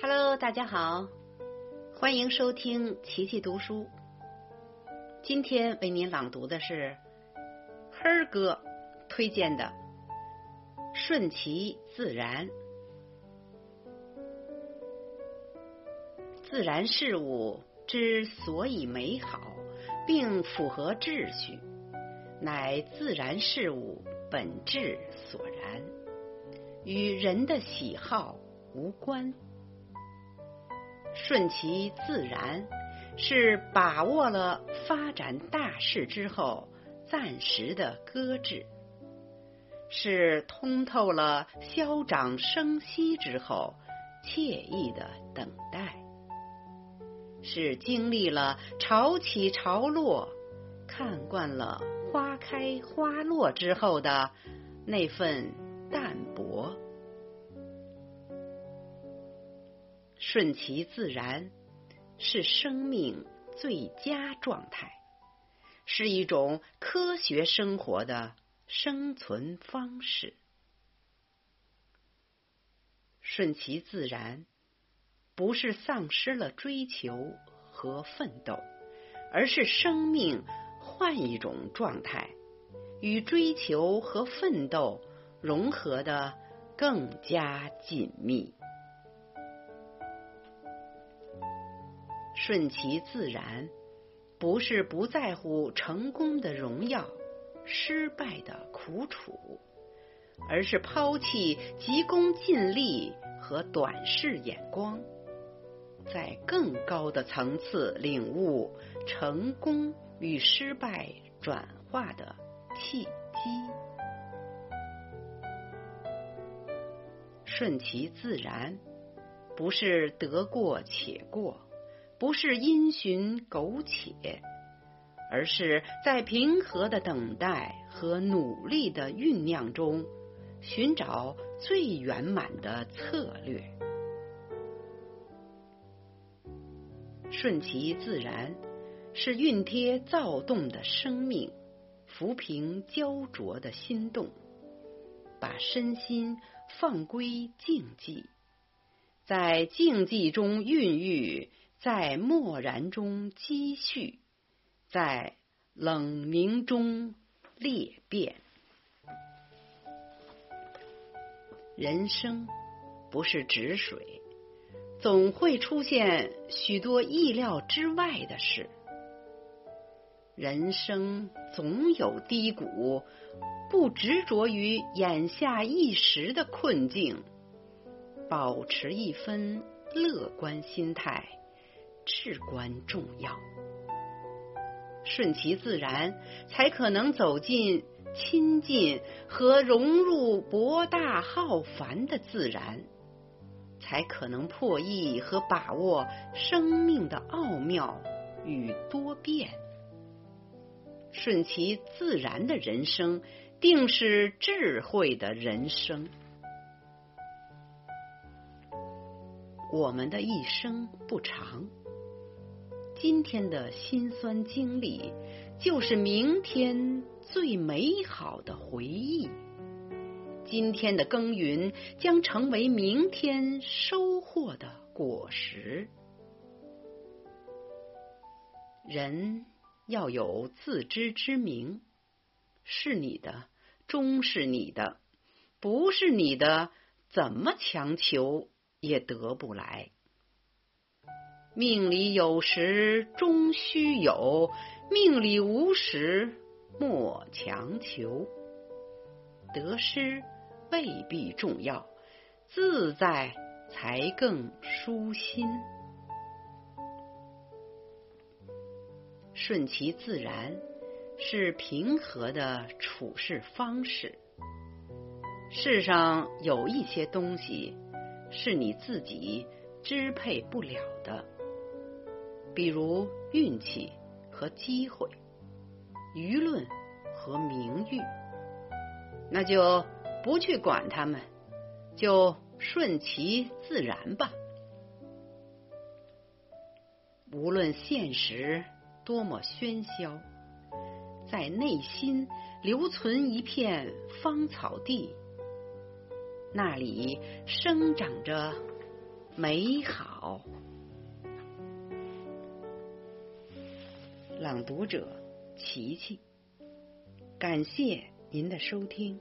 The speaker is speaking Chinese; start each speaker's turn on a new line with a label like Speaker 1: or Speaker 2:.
Speaker 1: Hello，大家好，欢迎收听琪琪读书。今天为您朗读的是黑儿哥推荐的《顺其自然》。自然事物之所以美好，并符合秩序，乃自然事物本质所然，与人的喜好无关。顺其自然，是把握了发展大势之后暂时的搁置，是通透了消长生息之后惬意的等待，是经历了潮起潮落、看惯了花开花落之后的那份淡泊。顺其自然是生命最佳状态，是一种科学生活的生存方式。顺其自然不是丧失了追求和奋斗，而是生命换一种状态，与追求和奋斗融合的更加紧密。顺其自然，不是不在乎成功的荣耀、失败的苦楚，而是抛弃急功近利和短视眼光，在更高的层次领悟成功与失败转化的契机。顺其自然，不是得过且过。不是因循苟且，而是在平和的等待和努力的酝酿中，寻找最圆满的策略。顺其自然，是熨贴躁动的生命，抚平焦灼的心动，把身心放归静寂，在静寂中孕育。在漠然中积蓄，在冷凝中裂变。人生不是止水，总会出现许多意料之外的事。人生总有低谷，不执着于眼下一时的困境，保持一分乐观心态。至关重要，顺其自然，才可能走进亲近和融入博大浩繁的自然，才可能破译和把握生命的奥妙与多变。顺其自然的人生，定是智慧的人生。我们的一生不长。今天的辛酸经历，就是明天最美好的回忆。今天的耕耘，将成为明天收获的果实。人要有自知之明，是你的终是你的，不是你的，怎么强求也得不来。命里有时终须有，命里无时莫强求。得失未必重要，自在才更舒心。顺其自然是平和的处事方式。世上有一些东西是你自己支配不了的。比如运气和机会，舆论和名誉，那就不去管他们，就顺其自然吧。无论现实多么喧嚣，在内心留存一片芳草地，那里生长着美好。朗读者：琪琪，感谢您的收听。